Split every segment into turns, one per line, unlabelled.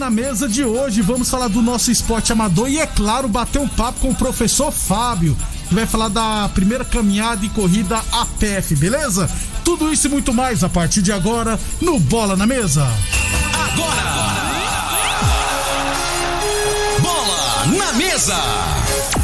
Na Mesa de hoje, vamos falar do nosso esporte amador e, é claro, bater um papo com o professor Fábio que vai falar da primeira caminhada e corrida APF, beleza? Tudo isso e muito mais a partir de agora no Bola na Mesa.
Agora! Bola na Mesa!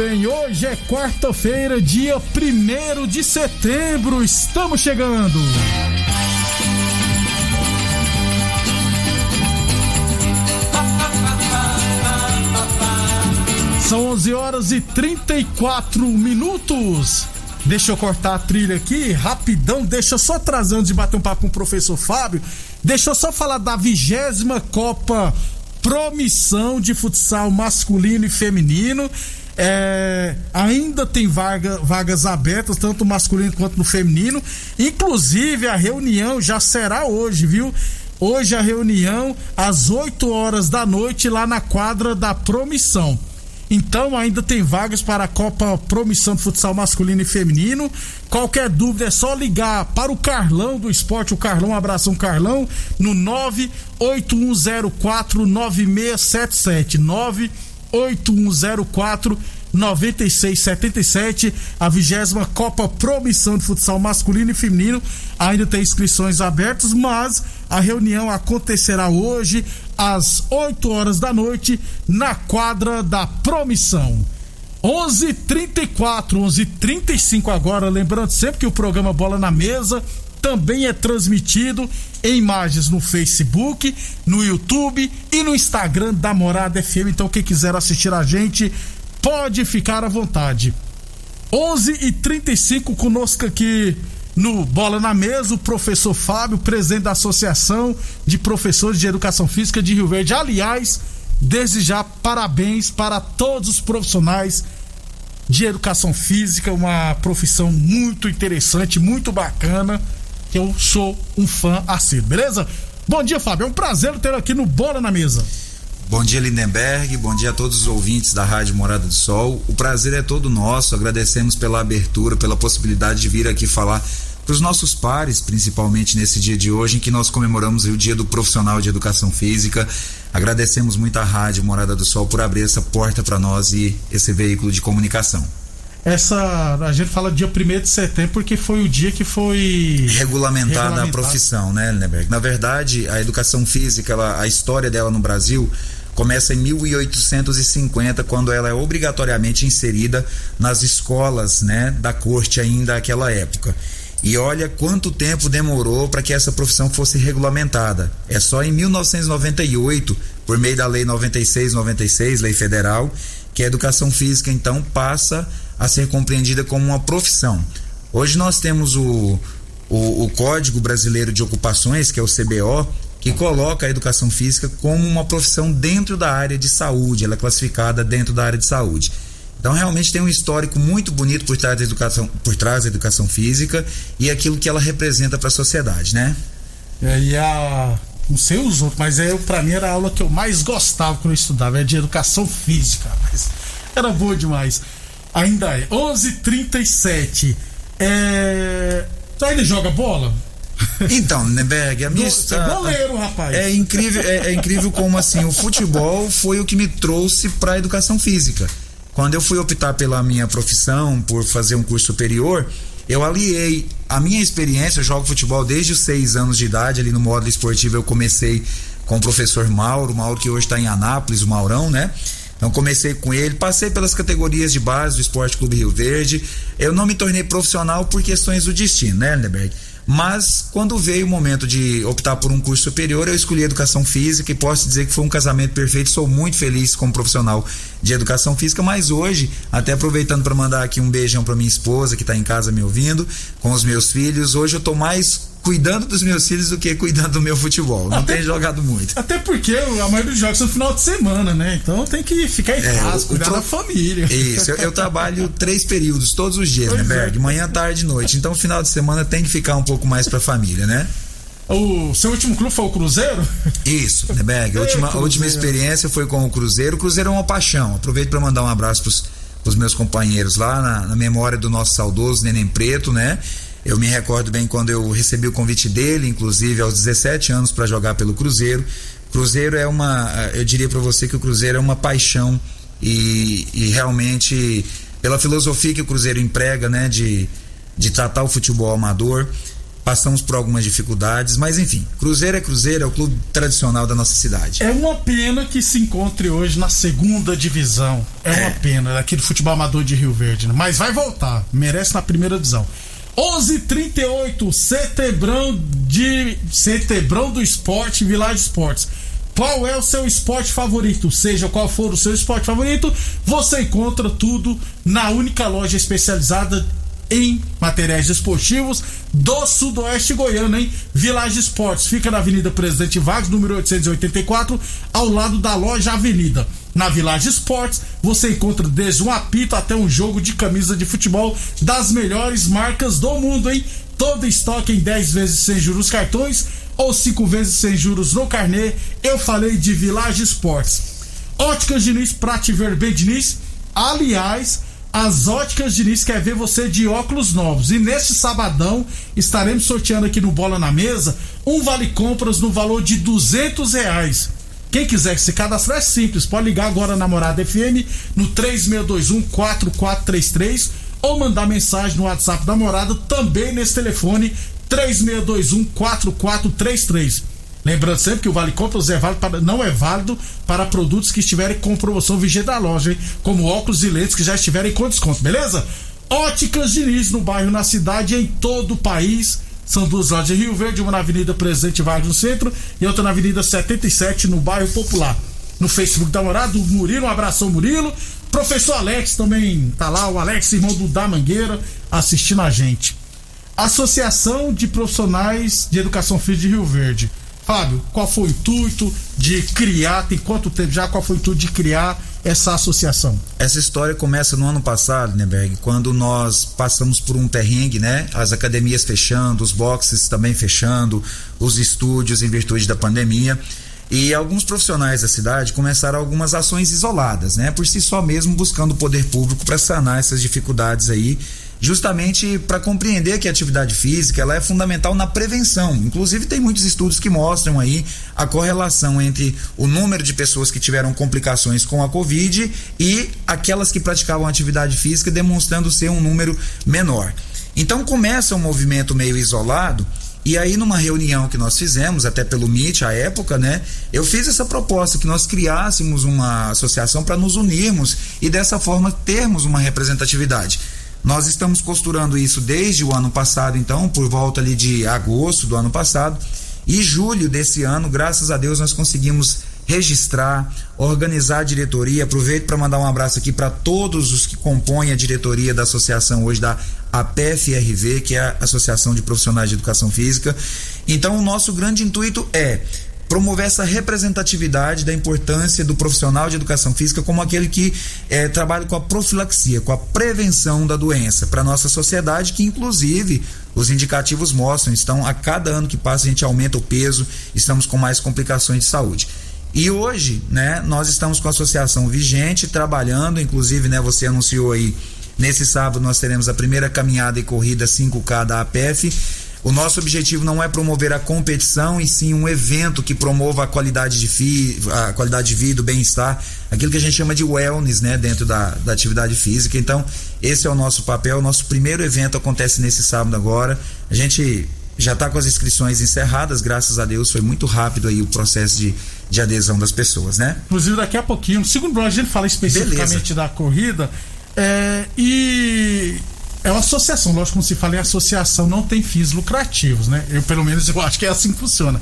Bem, hoje é quarta-feira, dia 1 de setembro. Estamos chegando. São 11 horas e 34 minutos. Deixa eu cortar a trilha aqui, rapidão, deixa eu só trazendo de bater um papo com o professor Fábio. Deixa eu só falar da vigésima Copa Promissão de Futsal Masculino e Feminino. É, ainda tem vaga, vagas abertas, tanto no masculino quanto no feminino. Inclusive, a reunião já será hoje, viu? Hoje a reunião às 8 horas da noite lá na quadra da Promissão. Então ainda tem vagas para a Copa Promissão de Futsal Masculino e Feminino. Qualquer dúvida é só ligar para o Carlão do Esporte, o Carlão, um abração Carlão, no 98104 9677. 98104 9677, a vigésima Copa Promissão de Futsal Masculino e Feminino. Ainda tem inscrições abertas, mas a reunião acontecerá hoje às 8 horas da noite na quadra da Promissão. 11:34, 11:35 agora, lembrando sempre que o programa Bola na Mesa também é transmitido em imagens no Facebook, no YouTube e no Instagram da Morada FM. Então quem quiser assistir a gente pode ficar à vontade. 11:35 conosco aqui no Bola na Mesa, o professor Fábio, presidente da Associação de Professores de Educação Física de Rio Verde. Aliás, desde já, parabéns para todos os profissionais de educação física, uma profissão muito interessante, muito bacana, que eu sou um fã assíduo, beleza? Bom dia, Fábio. É um prazer ter aqui no Bola na Mesa.
Bom dia, Lindenberg. Bom dia a todos os ouvintes da Rádio Morada do Sol. O prazer é todo nosso. Agradecemos pela abertura, pela possibilidade de vir aqui falar para os nossos pares, principalmente nesse dia de hoje, em que nós comemoramos o Dia do Profissional de Educação Física. Agradecemos muito à Rádio Morada do Sol por abrir essa porta para nós e esse veículo de comunicação.
Essa, a gente fala dia 1 de setembro porque foi o dia que foi
regulamentada a profissão, né, Lindenberg? Na verdade, a educação física, ela, a história dela no Brasil começa em 1850, quando ela é obrigatoriamente inserida nas escolas né, da corte ainda daquela época. E olha quanto tempo demorou para que essa profissão fosse regulamentada. É só em 1998, por meio da Lei 9696, Lei Federal, que a educação física então passa a ser compreendida como uma profissão. Hoje nós temos o, o, o Código Brasileiro de Ocupações, que é o CBO, que coloca a educação física como uma profissão dentro da área de saúde, ela é classificada dentro da área de saúde. Então realmente tem um histórico muito bonito por trás da educação, por trás da educação física e aquilo que ela representa para a sociedade, né?
É, e a não sei os outros, mas é para mim era a aula que eu mais gostava quando eu estudava, é de educação física, mas era boa demais. Ainda é. 11:37. É. Tu ainda joga bola?
Então, Neberg, a minha
Você é goleiro, rapaz.
É incrível, é, é, incrível como assim o futebol foi o que me trouxe para a educação física. Quando eu fui optar pela minha profissão, por fazer um curso superior, eu aliei a minha experiência, eu jogo futebol desde os seis anos de idade, ali no módulo esportivo eu comecei com o professor Mauro, Mauro que hoje está em Anápolis, o Maurão, né? Então comecei com ele, passei pelas categorias de base do Esporte Clube Rio Verde. Eu não me tornei profissional por questões do destino, né, Lindeberg? Mas quando veio o momento de optar por um curso superior, eu escolhi educação física e posso dizer que foi um casamento perfeito. Sou muito feliz como profissional de educação física, mas hoje, até aproveitando para mandar aqui um beijão para minha esposa que está em casa me ouvindo, com os meus filhos, hoje eu estou mais cuidando dos meus filhos do que cuidando do meu futebol. Não até, tenho jogado muito.
Até porque a maioria dos jogos são no final de semana, né? Então tem que ficar em é, casa, cuidar pro... da família.
Isso, eu, eu, trabalho três períodos, todos os dias, pois né, Berg? É. Manhã, tarde e noite. Então final de semana tem que ficar um pouco mais pra família, né?
O seu último clube foi o Cruzeiro?
Isso, né, Berg? A última, a última experiência foi com o Cruzeiro. O Cruzeiro é uma paixão. Aproveito para mandar um abraço pros, pros meus companheiros lá, na, na memória do nosso saudoso Neném Preto, né? Eu me recordo bem quando eu recebi o convite dele, inclusive aos 17 anos, para jogar pelo Cruzeiro. Cruzeiro é uma, eu diria para você que o Cruzeiro é uma paixão e, e, realmente pela filosofia que o Cruzeiro emprega, né, de, de tratar o futebol amador, passamos por algumas dificuldades, mas enfim, Cruzeiro é Cruzeiro, é o clube tradicional da nossa cidade.
É uma pena que se encontre hoje na segunda divisão. É, é. uma pena, daquele futebol amador de Rio Verde, né? mas vai voltar, merece na primeira divisão. 11:38 Setebrão de Setebrão do Esporte, Village Esportes. Qual é o seu esporte favorito? Seja qual for o seu esporte favorito, você encontra tudo na única loja especializada em materiais esportivos do Sudoeste Goiano, hein? Village Esportes fica na Avenida Presidente Vargas, número 884, ao lado da loja Avenida. Na Village Esportes, você encontra desde um apito até um jogo de camisa de futebol das melhores marcas do mundo, hein? Todo estoque em 10 vezes sem juros cartões ou 5 vezes sem juros no carnê. Eu falei de Village Esportes. Óticas Diniz, Prate Verbe Diniz. Aliás, as Óticas Diniz quer ver você de óculos novos. E neste sabadão estaremos sorteando aqui no Bola na Mesa um vale compras no valor de duzentos reais. Quem quiser se cadastrar é simples, pode ligar agora na Morada FM no 3621 4433 ou mandar mensagem no WhatsApp da Morada também nesse telefone 3621 4433. Lembrando sempre que o Vale Compras é válido para, não é válido para produtos que estiverem com promoção vigente da loja, hein? como óculos e lentes que já estiverem com desconto, beleza? Óticas Diniz no bairro, na cidade em todo o país são duas lojas de Rio Verde, uma na Avenida Presidente Vargas no centro e outra na Avenida 77 no bairro Popular. No Facebook da Morada, o Murilo, um abração Murilo. Professor Alex também tá lá, o Alex, irmão do Da Mangueira, assistindo a gente. Associação de Profissionais de Educação Física de Rio Verde. Fábio, qual foi o intuito de criar, tem quanto tempo já, qual foi o intuito de criar essa associação?
Essa história começa no ano passado, Neberg, quando nós passamos por um perrengue, né? As academias fechando, os boxes também fechando, os estúdios em virtude da pandemia. E alguns profissionais da cidade começaram algumas ações isoladas, né? Por si só mesmo buscando o poder público para sanar essas dificuldades aí justamente para compreender que a atividade física ela é fundamental na prevenção. Inclusive tem muitos estudos que mostram aí a correlação entre o número de pessoas que tiveram complicações com a Covid e aquelas que praticavam atividade física, demonstrando ser um número menor. Então começa um movimento meio isolado e aí, numa reunião que nós fizemos, até pelo MIT, à época, né, eu fiz essa proposta que nós criássemos uma associação para nos unirmos e dessa forma termos uma representatividade. Nós estamos costurando isso desde o ano passado, então, por volta ali de agosto do ano passado. E julho desse ano, graças a Deus, nós conseguimos registrar, organizar a diretoria. Aproveito para mandar um abraço aqui para todos os que compõem a diretoria da associação hoje da APFRV, que é a Associação de Profissionais de Educação Física. Então, o nosso grande intuito é promover essa representatividade da importância do profissional de educação física como aquele que é, trabalha com a profilaxia, com a prevenção da doença para nossa sociedade, que inclusive os indicativos mostram, estão a cada ano que passa a gente aumenta o peso, estamos com mais complicações de saúde. E hoje, né, nós estamos com a associação vigente, trabalhando, inclusive, né, você anunciou aí Nesse sábado nós teremos a primeira caminhada e corrida 5K da APF. O nosso objetivo não é promover a competição, e sim um evento que promova a qualidade de, fi, a qualidade de vida, o bem-estar, aquilo que a gente chama de wellness, né, dentro da, da atividade física. Então, esse é o nosso papel. O nosso primeiro evento acontece nesse sábado agora. A gente já está com as inscrições encerradas, graças a Deus foi muito rápido aí o processo de, de adesão das pessoas, né?
Inclusive daqui a pouquinho, no segundo bloco a gente fala especificamente Beleza. da corrida é, e é uma associação, lógico, como se fala em associação, não tem fins lucrativos, né? Eu, pelo menos, eu acho que é assim que funciona.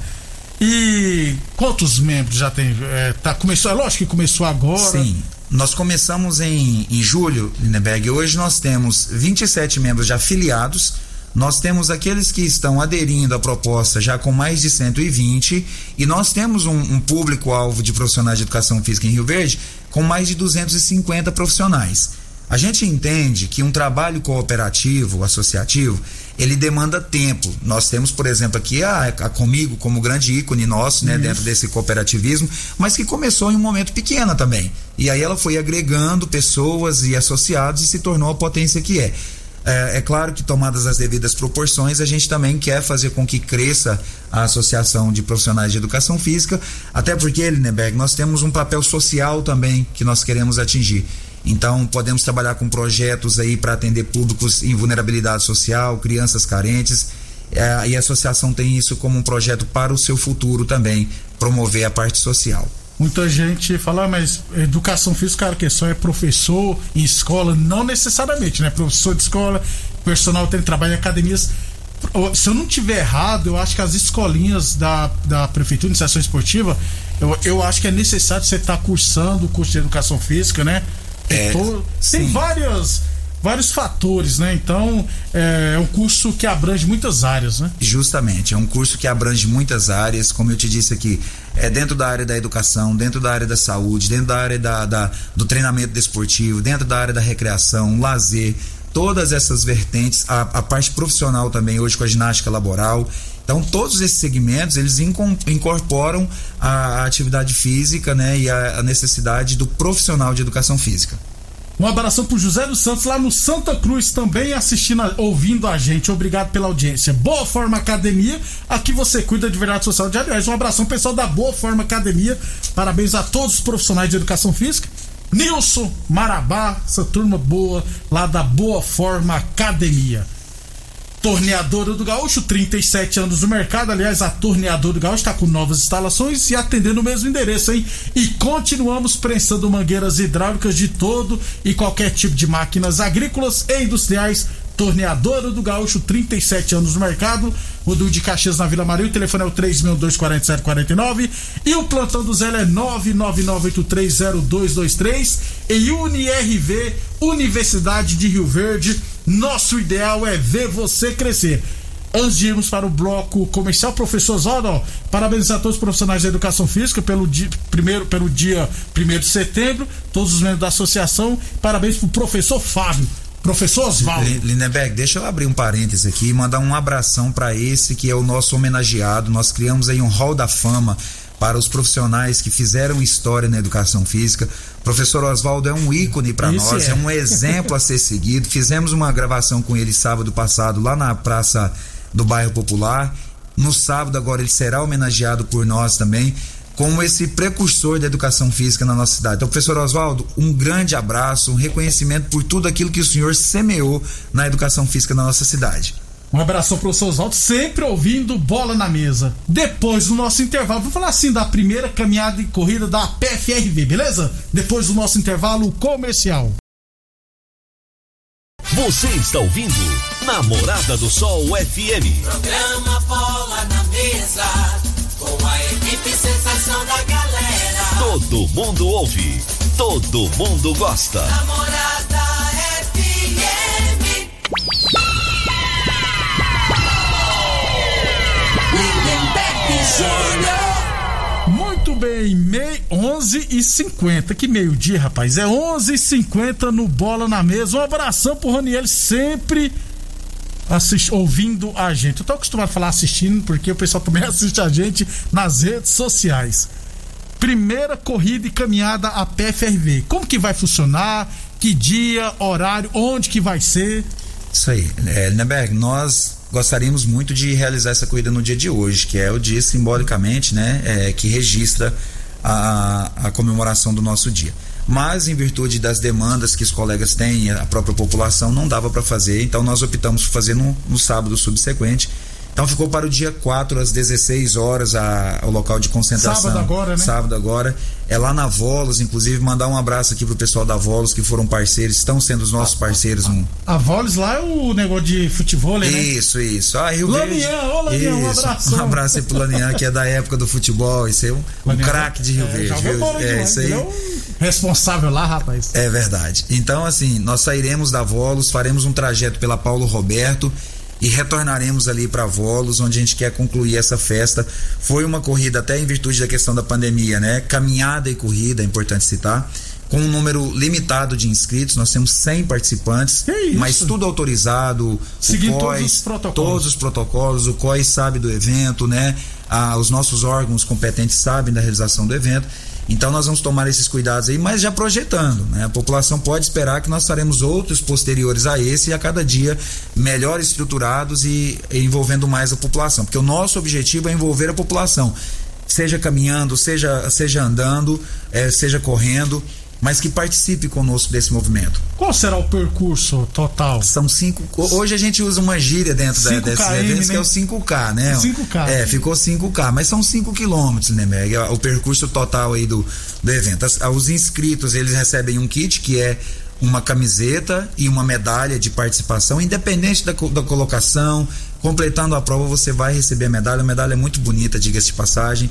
E quantos membros já tem? É, tá, começou, é lógico que começou agora.
Sim. Nós começamos em, em julho, Lindeberg. Hoje nós temos 27 membros já afiliados nós temos aqueles que estão aderindo à proposta já com mais de 120 e nós temos um, um público-alvo de profissionais de educação física em Rio Verde com mais de 250 profissionais. A gente entende que um trabalho cooperativo, associativo, ele demanda tempo. Nós temos, por exemplo, aqui a, a Comigo como grande ícone nosso, né, dentro desse cooperativismo, mas que começou em um momento pequeno também. E aí ela foi agregando pessoas e associados e se tornou a potência que é. É, é, claro que, tomadas as devidas proporções, a gente também quer fazer com que cresça a Associação de Profissionais de Educação Física, até porque, Lindenberg, nós temos um papel social também que nós queremos atingir. Então, podemos trabalhar com projetos aí para atender públicos em vulnerabilidade social, crianças carentes. É, e a associação tem isso como um projeto para o seu futuro também, promover a parte social.
Muita gente fala, ah, mas educação física, cara, que só é professor em escola, não necessariamente, né? Professor de escola, personal tem trabalho em academias. Se eu não tiver errado, eu acho que as escolinhas da, da Prefeitura de Iniciação Esportiva, eu, eu acho que é necessário você estar tá cursando o curso de educação física, né? É, tem várias vários fatores, né? Então é, é um curso que abrange muitas áreas, né?
Justamente, é um curso que abrange muitas áreas, como eu te disse aqui, é dentro da área da educação, dentro da área da saúde, dentro da área da, da do treinamento desportivo, dentro da área da recreação, lazer, todas essas vertentes, a, a parte profissional também hoje com a ginástica laboral. Então, todos esses segmentos, eles incorporam a, atividade física, né, e a, a necessidade do profissional de educação física.
Um abração pro José dos Santos lá no Santa Cruz também assistindo, ouvindo a gente. Obrigado pela audiência. Boa Forma Academia, aqui você cuida de verdade social. De aliás, um abração pessoal da Boa Forma Academia. Parabéns a todos os profissionais de educação física. Nilson Marabá, essa turma boa lá da Boa Forma Academia. Torneadora do Gaúcho, 37 anos no mercado. Aliás, a Torneadora do Gaúcho está com novas instalações e atendendo o mesmo endereço, hein? E continuamos prensando mangueiras hidráulicas de todo e qualquer tipo de máquinas agrícolas e industriais. Torneadora do Gaúcho, 37 anos no mercado. Rodul de Caxias na Vila Maria. O telefone é o 3.24749. E o plantão do Zé é 999830223. E UniRV, Universidade de Rio Verde nosso ideal é ver você crescer. Antes de irmos para o bloco comercial, professor Zodo, parabéns a todos os profissionais da educação física pelo dia, primeiro, pelo dia 1 de setembro, todos os membros da associação. Parabéns para o professor Fábio. Professor Oswaldo.
Lindenberg, deixa eu abrir um parênteses aqui e mandar um abração para esse que é o nosso homenageado. Nós criamos aí um hall da fama para os profissionais que fizeram história na educação física. Professor Oswaldo é um ícone para nós, é. é. um exemplo a ser seguido. Fizemos uma gravação com ele sábado passado lá na Praça do Bairro Popular. No sábado, agora, ele será homenageado por nós também, como esse precursor da educação física na nossa cidade. Então, professor Oswaldo, um grande abraço, um reconhecimento por tudo aquilo que o senhor semeou na educação física na nossa cidade.
Um abração pro professor Oswaldo, sempre ouvindo bola na mesa. Depois do nosso intervalo, vou falar assim da primeira caminhada e corrida da PFRV, beleza? Depois do nosso intervalo comercial.
Você está ouvindo Namorada do Sol FM.
Programa Bola na Mesa, com a equipe sensação da galera.
Todo mundo ouve, todo mundo gosta.
Namorada
Muito bem, mei, 11 e 50 Que meio-dia, rapaz. É 11 e 50 no Bola na Mesa. Um abração pro Roniel, sempre assist, ouvindo a gente. Eu tô acostumado a falar assistindo, porque o pessoal também assiste a gente nas redes sociais. Primeira corrida e caminhada a PFRV. Como que vai funcionar? que dia, horário, onde que vai ser?
Isso aí, é, Lindenberg, nós gostaríamos muito de realizar essa corrida no dia de hoje, que é o dia simbolicamente, né, é, que registra a, a comemoração do nosso dia. Mas, em virtude das demandas que os colegas têm, a própria população, não dava para fazer, então nós optamos por fazer no, no sábado subsequente então ficou para o dia 4 às 16 horas a, o local de concentração.
Sábado agora, né?
Sábado agora. É lá na Volos, inclusive mandar um abraço aqui pro pessoal da Volos que foram parceiros, estão sendo os nossos parceiros.
A,
um...
a Volos lá é o negócio de futebol, né?
Isso, isso. Ah, Rio
Lanian, ô Lanian, um abraço.
Um abraço aí pro Lanian, que é da época do futebol, esse é um, um craque de Rio
é,
Verde.
Viu? É, isso aí. Responsável lá, rapaz.
É verdade. Então, assim, nós sairemos da Volos, faremos um trajeto pela Paulo Roberto e retornaremos ali para Volos, onde a gente quer concluir essa festa. Foi uma corrida até em virtude da questão da pandemia, né? Caminhada e corrida, é importante citar. Com um número limitado de inscritos, nós temos 100 participantes, mas tudo autorizado,
Seguindo o COIS, todos os protocolos.
Todos os protocolos, o COIS sabe do evento, né? Ah, os nossos órgãos competentes sabem da realização do evento. Então nós vamos tomar esses cuidados aí, mas já projetando, né? A população pode esperar que nós faremos outros posteriores a esse e a cada dia melhor estruturados e, envolvendo mais a população, porque o nosso objetivo é envolver a população, seja caminhando, seja seja andando, é, seja correndo mas que participe conosco desse movimento.
Qual será o percurso total?
São cinco. Hoje a gente usa uma gíria dentro da, desses KM, eventos né? que é o 5K, né?
5K.
É, ficou 5K, mas são 5 quilômetros, né, Meg? O percurso total aí do, do evento. As, os inscritos, eles recebem um kit que é uma camiseta e uma medalha de participação, independente da, da colocação. Completando a prova, você vai receber a medalha. A medalha é muito bonita, diga-se de passagem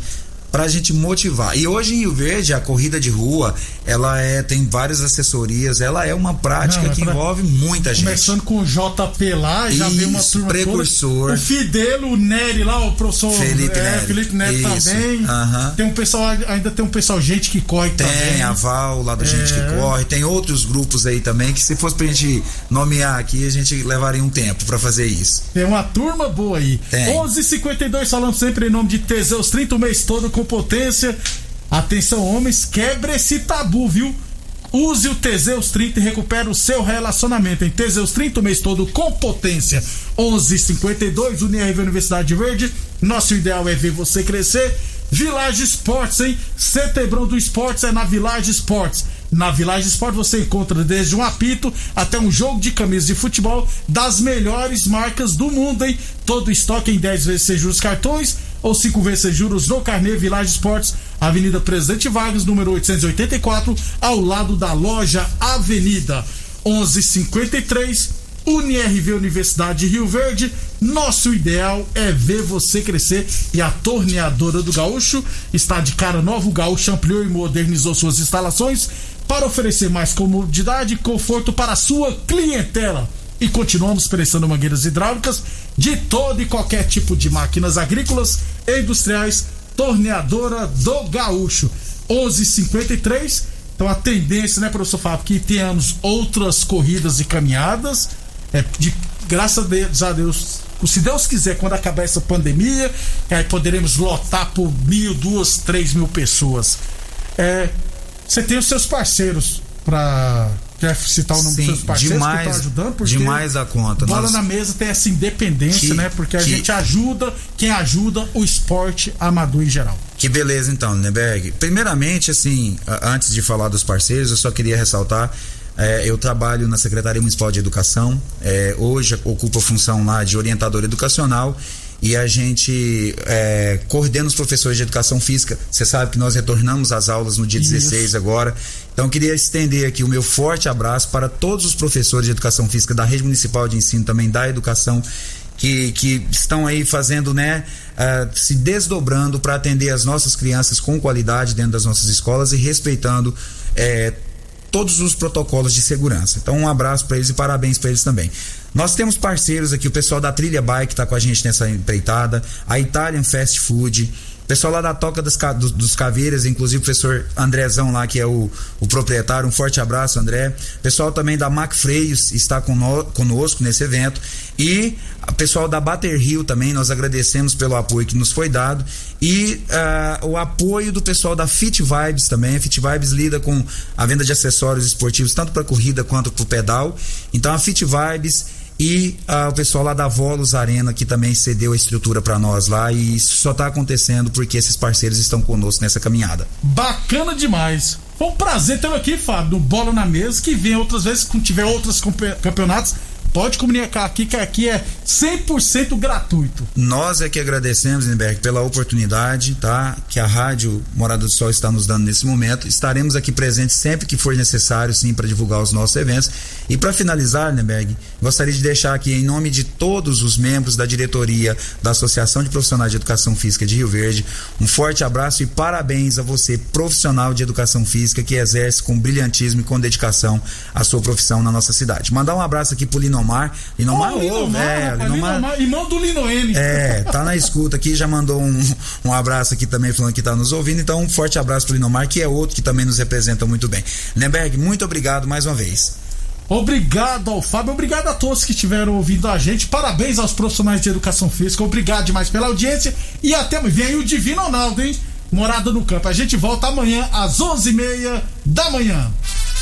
para a gente motivar. E hoje em Rio Verde, a corrida de rua, ela é tem várias assessorias, ela é uma prática Não, é que pra... envolve muita gente.
Começando com o JP lá, já Isso, uma turma
precursor.
Toda. O Fidelo, o Nery lá, o professor
Felipe
é,
Nery,
Felipe Nery também.
Uhum.
Tem um pessoal, ainda tem um pessoal, gente que corre
tem
também.
Tem a Val lá do é. Gente que Corre, tem outros grupos aí também que se fosse pra gente nomear aqui, a gente levaria um tempo para fazer isso.
Tem uma turma boa aí.
Tem.
11:52 falando sempre em nome de Teseus 30 o mês todo com potência Atenção, homens, quebre esse tabu, viu? Use o Teseus 30 e recupere o seu relacionamento em Teseus 30 o mês todo com potência. 1152 UniRV Universidade Verde. Nosso ideal é ver você crescer. Village Sports, hein? Setembro do Esportes é na Village Sports. Na Village Sports você encontra desde um apito até um jogo de camisa de futebol das melhores marcas do mundo, hein? Todo estoque em 10 vezes sem juros cartões ou 5 vezes sem juros no Carnê Village Sports, Avenida Presidente Vargas, número 884, ao lado da loja Avenida 1153. UniRV Universidade de Rio Verde. Nosso ideal é ver você crescer e a torneadora do Gaúcho está de cara nova. O Gaúcho ampliou e modernizou suas instalações para oferecer mais comodidade e conforto para a sua clientela. E continuamos prestando mangueiras hidráulicas de todo e qualquer tipo de máquinas agrícolas e industriais. Torneadora do Gaúcho. 11:53. Então a tendência, né, professor Fábio, que tenhamos outras corridas e caminhadas. É, de graças a Deus, se Deus quiser, quando acabar essa pandemia, aí poderemos lotar por mil, duas, três mil pessoas. É, você tem os seus parceiros para Quer citar o nome Sim, dos seus parceiros demais, que estão ajudando? Porque
demais a conta.
Bola nós... na mesa tem essa independência, que, né? Porque a que... gente ajuda quem ajuda o esporte amador em geral.
Que beleza então, Lindenberg. Primeiramente, assim, antes de falar dos parceiros, eu só queria ressaltar é, eu trabalho na Secretaria Municipal de Educação. É, hoje ocupo a função lá de orientador educacional e a gente é, coordena os professores de educação física. Você sabe que nós retornamos às aulas no dia Isso. 16 agora. Então, queria estender aqui o meu forte abraço para todos os professores de educação física da rede municipal de ensino, também da educação. Que, que estão aí fazendo, né, uh, se desdobrando para atender as nossas crianças com qualidade dentro das nossas escolas e respeitando é, todos os protocolos de segurança. Então, um abraço para eles e parabéns para eles também. Nós temos parceiros aqui, o pessoal da Trilha Bike está com a gente nessa empreitada, a Italian Fast Food, Pessoal lá da Toca das, dos, dos Caveiras, inclusive o professor Andrezão lá, que é o, o proprietário, um forte abraço, André. Pessoal também da Mac Freios está conosco nesse evento. E o pessoal da Bater Rio também, nós agradecemos pelo apoio que nos foi dado. E uh, o apoio do pessoal da Fit Vibes também. A Fit Vibes lida com a venda de acessórios esportivos, tanto para corrida quanto para o pedal. Então a Fit Vibes e o pessoal lá da Volos Arena que também cedeu a estrutura para nós lá e isso só está acontecendo porque esses parceiros estão conosco nessa caminhada.
Bacana demais. Foi um prazer ter aqui, Fábio, do Bola na Mesa, que vem outras vezes, quando tiver outros campeonatos, Pode comunicar aqui que aqui é 100% gratuito.
Nós é que agradecemos, Linberg, pela oportunidade, tá? Que a Rádio Morada do Sol está nos dando nesse momento. Estaremos aqui presentes sempre que for necessário, sim, para divulgar os nossos eventos. E para finalizar, Linberg, gostaria de deixar aqui em nome de todos os membros da diretoria da Associação de Profissionais de Educação Física de Rio Verde, um forte abraço e parabéns a você, profissional de educação física que exerce com brilhantismo e com dedicação a sua profissão na nossa cidade. Mandar um abraço aqui pro Linomar Linomar.
Linomar oh, Linomar, é, Linomar, Linomar, irmão do Linoene.
É, tá na escuta aqui, já mandou um, um abraço aqui também falando que tá nos ouvindo. Então, um forte abraço pro Linomar, que é outro que também nos representa muito bem. Lemberg, muito obrigado mais uma vez.
Obrigado ao Fábio, obrigado a todos que estiveram ouvindo a gente. Parabéns aos profissionais de educação física. Obrigado demais pela audiência. E até amanhã. Vem aí o Divino Ronaldo, hein? Morada no Campo. A gente volta amanhã às 11h30 da manhã.